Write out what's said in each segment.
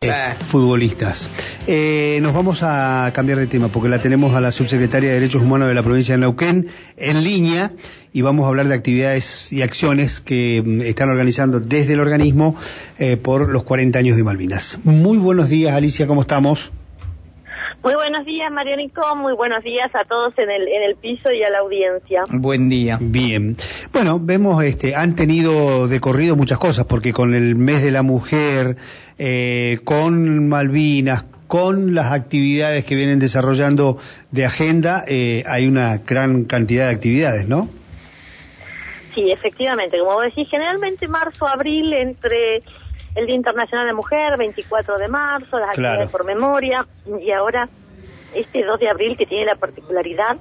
Eh, futbolistas. Eh, nos vamos a cambiar de tema porque la tenemos a la subsecretaria de Derechos Humanos de la provincia de Neuquén en línea y vamos a hablar de actividades y acciones que mm, están organizando desde el organismo eh, por los 40 años de Malvinas. Muy buenos días, Alicia, ¿cómo estamos? Muy buenos días, Marianico. Muy buenos días a todos en el, en el piso y a la audiencia. Buen día. Bien. Bueno, vemos, este, han tenido de corrido muchas cosas, porque con el mes de la mujer, eh, con Malvinas, con las actividades que vienen desarrollando de agenda, eh, hay una gran cantidad de actividades, ¿no? Sí, efectivamente. Como decís, generalmente marzo, abril, entre el Día Internacional de Mujer, 24 de marzo, las actividades por memoria, y ahora este 2 de abril que tiene la particularidad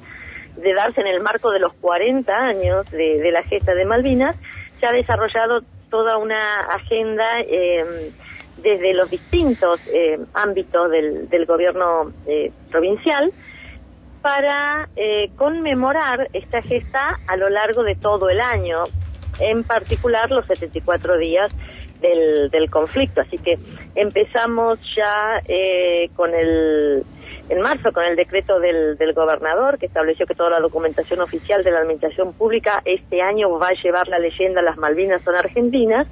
de darse en el marco de los 40 años de, la gesta de Malvinas, se ha desarrollado toda una agenda eh, desde los distintos eh, ámbitos del, del gobierno eh, provincial para conmemorar esta gesta a lo largo de todo el año, en particular los 74 días del, del conflicto. Así que empezamos ya eh, con el en marzo con el decreto del, del gobernador que estableció que toda la documentación oficial de la administración pública este año va a llevar la leyenda Las Malvinas son argentinas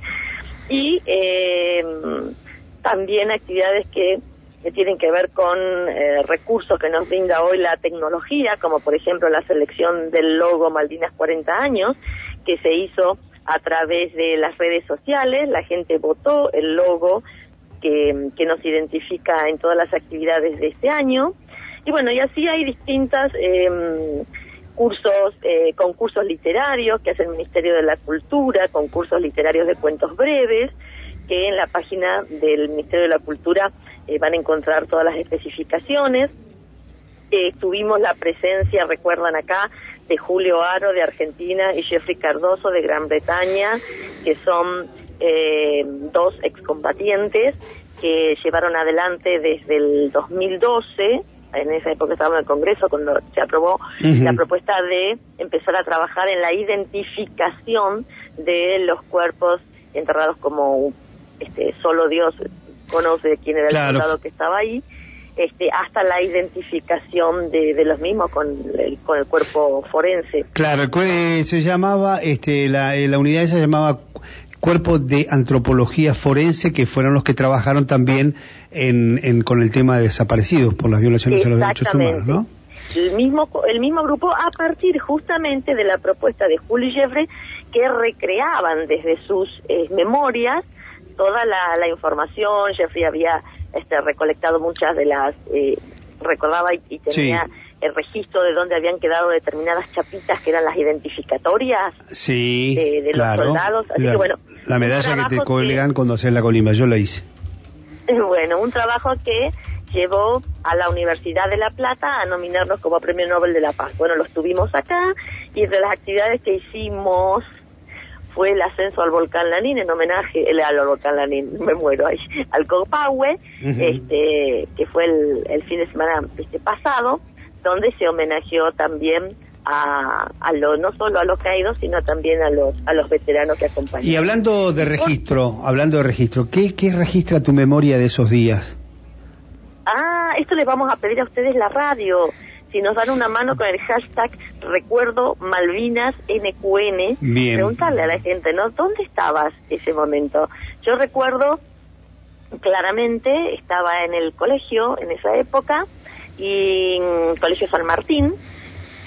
y eh, también actividades que, que, tienen que ver con eh, recursos que nos brinda hoy la tecnología, como por ejemplo la selección del logo Malvinas 40 años, que se hizo a través de las redes sociales, la gente votó el logo que, que nos identifica en todas las actividades de este año. Y bueno, y así hay distintas eh, cursos, eh, concursos literarios que hace el Ministerio de la Cultura, concursos literarios de cuentos breves, que en la página del Ministerio de la Cultura eh, van a encontrar todas las especificaciones. Eh, tuvimos la presencia, recuerdan acá, de Julio Aro de Argentina y Jeffrey Cardoso de Gran Bretaña, que son eh, dos excombatientes que llevaron adelante desde el 2012 en esa época estábamos en el Congreso cuando se aprobó la propuesta de empezar a trabajar en la identificación de los cuerpos enterrados como este solo Dios conoce quién era el soldado que estaba ahí este, hasta la identificación de, de los mismos con el, con el cuerpo forense. Claro, se llamaba, este, la, eh, la unidad se llamaba Cuerpo de Antropología Forense, que fueron los que trabajaron también en, en, con el tema de desaparecidos por las violaciones a los derechos humanos, ¿no? El mismo, el mismo grupo a partir justamente de la propuesta de Julio Jeffrey que recreaban desde sus eh, memorias toda la, la información. Jeffrey había este, recolectado muchas de las, eh, recordaba y, tenía el registro de dónde habían quedado determinadas chapitas que eran las identificatorias de, los soldados. Así la, que, bueno, la medalla que te colgan cuando haces la colima, yo la hice. Bueno, un trabajo que llevó a la Universidad de La Plata a nominarnos como Premio Nobel de la Paz. Bueno, los tuvimos acá y entre las actividades que hicimos fue el ascenso al volcán Lanín en homenaje el, al volcán Lanín, me muero ahí, al Copahue, este, que fue el, fin de semana este pasado, donde se homenajeó también a, a lo, no solo a los caídos, sino también a los, a los veteranos que acompañan. Y hablando de registro, hablando de registro, ¿qué, ¿qué registra tu memoria de esos días? Ah, esto les vamos a pedir a ustedes la radio si nos dan una mano con el hashtag Recuerdo Malvinas NQN, preguntarle a la gente, ¿no? ¿Dónde estabas ese momento? Yo recuerdo claramente, estaba en el colegio en esa época, y en Colegio San Martín,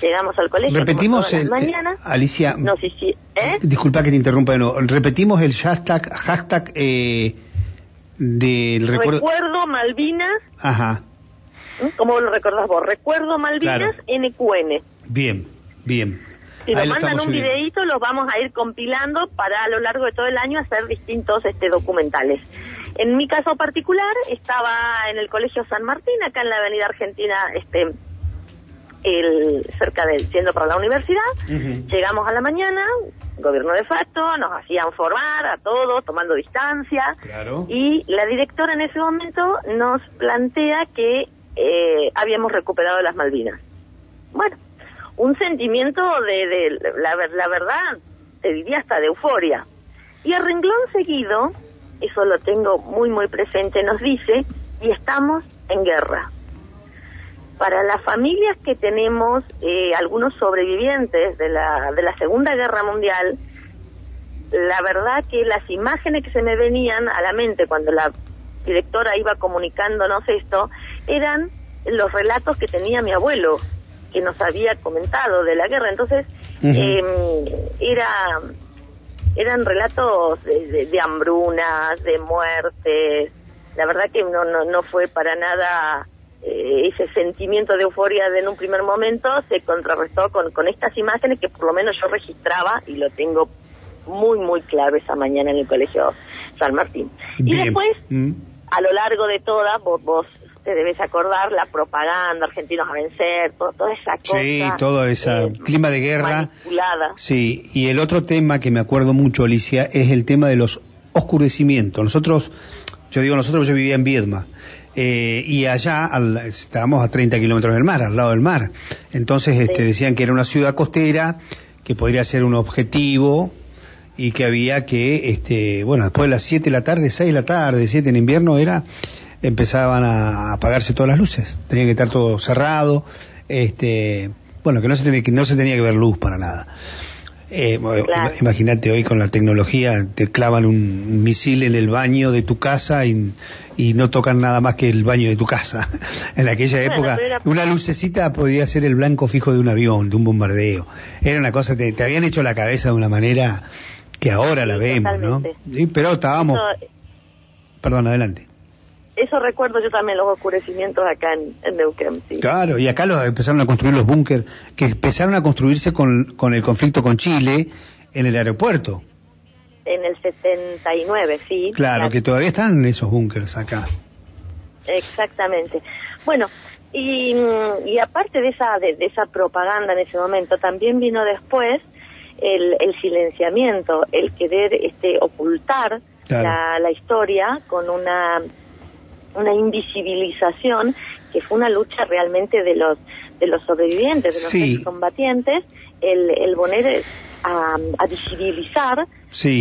llegamos al colegio repetimos el, mañana Alicia no sí, sí, ¿eh? disculpa que te interrumpa de nuevo repetimos el hashtag hashtag eh, del recuerdo recuerdo Malvinas ajá ¿Cómo lo recordás vos? Recuerdo Malvinas NQN. Bien, bien. Si nos mandan un videíto, los vamos a ir compilando para a lo largo de todo el año hacer distintos este, documentales. En mi caso particular, estaba en el Colegio San Martín, acá en la Avenida Argentina, este, el, cerca del, siendo para la universidad. Llegamos a la mañana, gobierno de facto, nos hacían formar a todos, tomando distancia. Y la directora en ese momento nos plantea que eh, habíamos recuperado las Malvinas. Bueno, un sentimiento de, de la, la verdad, te diría hasta de euforia. Y a renglón seguido, eso lo tengo muy, muy presente, nos dice, y estamos en guerra. Para las familias que tenemos eh, algunos sobrevivientes de la, de la Segunda Guerra Mundial, la verdad que las imágenes que se me venían a la mente cuando la directora iba comunicándonos esto eran los relatos que tenía mi abuelo, que nos había comentado de la guerra. Entonces, em, era eran relatos de, hambrunas, de muertes. La verdad que no, no, no fue para nada eh, ese sentimiento de euforia de en un primer momento, se contrarrestó con, con estas imágenes que por lo menos yo registraba y lo tengo muy, muy claro esa mañana en el Colegio San Martín. Y después, mm. a lo largo de toda, vos, vos te debes acordar la propaganda, argentinos a vencer, toda esa cosa. Sí, todo ese eh, clima de guerra. Sí, y el otro tema que me acuerdo mucho, Alicia, es el tema de los oscurecimientos. Nosotros, yo digo nosotros, yo vivía en Viedma. Eh, y allá estábamos a 30 kilómetros del mar, al lado del mar. Entonces este, decían que era una ciudad costera, que podría ser un objetivo y que había que, este, bueno, después de las 7 de la tarde, 6 de la tarde, 7 en invierno, era empezaban a apagarse todas las luces, tenía que estar todo cerrado, este, bueno, que no se tenía que, no se tenía que ver luz para nada. Eh, Imagínate hoy con la tecnología, te clavan un misil en el baño de tu casa y, y no tocan nada más que el baño de tu casa. en aquella época, una lucecita podía ser el blanco fijo de un avión, de un bombardeo. Era una cosa, te, te habían hecho la cabeza de una manera que ahora la vemos, ¿no? pero estábamos... Perdón, adelante. Eso recuerdo yo también los oscurecimientos acá en, Neuquén. Claro, y acá los, empezaron a construir los búnker, que empezaron a construirse con, con el conflicto con Chile en el aeropuerto. En el 79, sí. Claro, que todavía están esos búnkers acá. Exactamente. Bueno, y, y aparte de esa, de, esa propaganda en ese momento, también vino después el, el silenciamiento, el querer este, ocultar la, la historia con una una invisibilización que fue una lucha realmente de los de los sobrevivientes, de los combatientes, el, el poner a, a visibilizar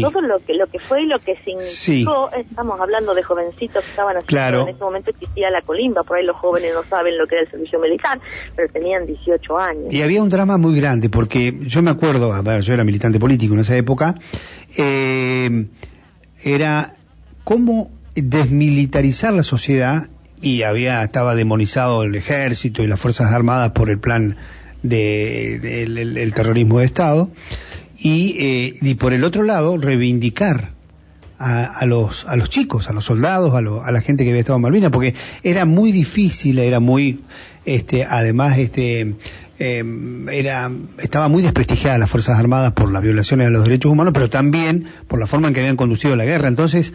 todo lo que lo que fue y lo que significó. Estamos hablando de jovencitos que estaban haciendo, en ese momento existía la colimba, por ahí los jóvenes no saben lo que era el servicio militar, pero tenían 18 años. Y había un drama muy grande, porque yo me acuerdo, yo era militante político en esa época, eh, era cómo desmilitarizar la sociedad y había estaba demonizado el ejército y las fuerzas armadas por el plan de, el, terrorismo de Estado y, eh, y por el otro lado reivindicar a, a, los a los chicos, a los soldados, a, a la gente que había estado en Malvinas, porque era muy difícil, era muy, este, además, este, eh, era estaba muy desprestigiada las fuerzas armadas por las violaciones de los derechos humanos, pero también por la forma en que habían conducido la guerra. Entonces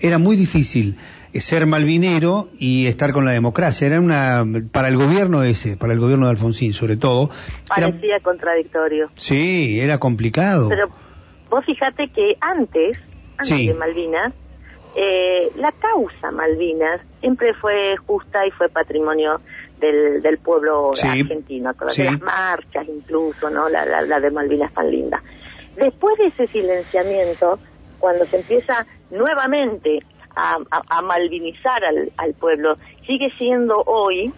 era muy difícil eh, ser malvinero y estar con la democracia. Era una, para el gobierno ese, para el gobierno de Alfonsín sobre todo. Parecía contradictorio. Sí, era complicado. Pero vos fíjate que antes, antes de Malvinas, eh, la causa Malvinas siempre fue justa y fue patrimonio del, del pueblo argentino, con las marchas incluso, ¿no? La, la, de Malvinas tan linda. Después de ese silenciamiento, cuando se empieza nuevamente a, a, malvinizar al, al, pueblo, sigue siendo hoy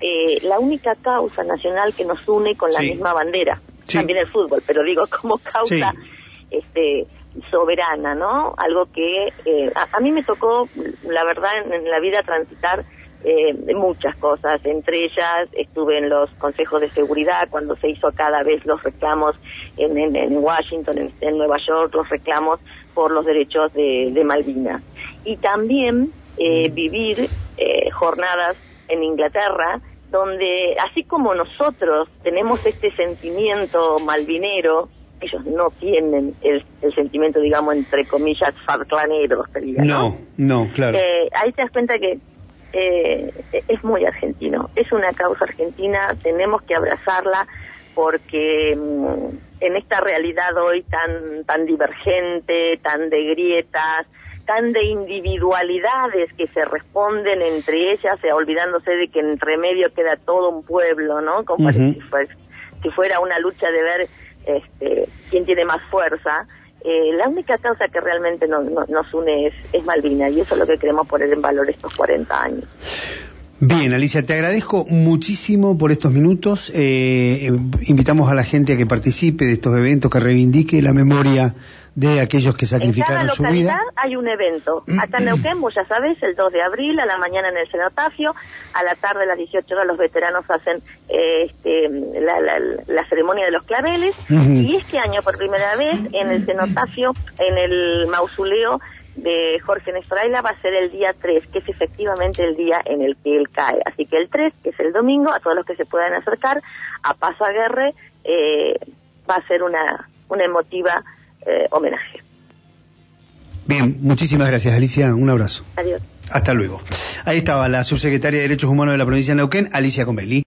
eh, la única causa nacional que nos une con la misma bandera. También el fútbol, pero digo como causa este soberana, ¿no? Algo que eh, a, mí me tocó, la verdad, en, la vida transitar eh, muchas cosas. Entre ellas estuve en los consejos de seguridad cuando se hizo cada vez los reclamos en, en, Washington, en, Nueva York, los reclamos por los derechos de, de Malvinas. Y también eh, vivir eh, jornadas en Inglaterra donde así como nosotros tenemos este sentimiento malvinero, ellos no tienen el, sentimiento, digamos, entre comillas, falclanero, ¿no? No, no, claro. Eh, ahí te das cuenta que eh, es muy argentino, es una causa argentina, tenemos que abrazarla porque mm, en esta realidad hoy tan, tan divergente, tan de grietas, tan de individualidades que se responden entre ellas, olvidándose de que entre medio queda todo un pueblo, ¿no? Como si, fuera una lucha de ver este, quién tiene más fuerza. Eh, la única causa que realmente nos une es, es Malvina y eso es lo que queremos poner en valor estos 40 años. Bien, Alicia, te agradezco muchísimo por estos minutos. Eh, invitamos a la gente a que participe de estos eventos, que reivindique la memoria de aquellos que sacrificaron su vida. hay un evento. Acá en Neuquén, vos ya sabés, el 2 de abril, a la mañana en el cenotafio, a la tarde a las 18 horas los veteranos hacen eh, este, la, ceremonia de los claveles. Y este año, por primera vez, en el cenotafio, en el mausoleo, de Jorge Néstor va a ser el día 3, que es efectivamente el día en el que él cae. Así que el 3, que es el domingo, a todos los que se puedan acercar a Paso a Guerre, eh, va a ser una, una emotiva eh, homenaje. Bien, muchísimas gracias Alicia, un abrazo. Adiós. Hasta luego. Ahí estaba la subsecretaria de Derechos Humanos de la provincia de Neuquén, Alicia Comelli.